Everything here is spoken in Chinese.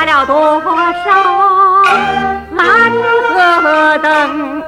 花了多少，蜡和灯。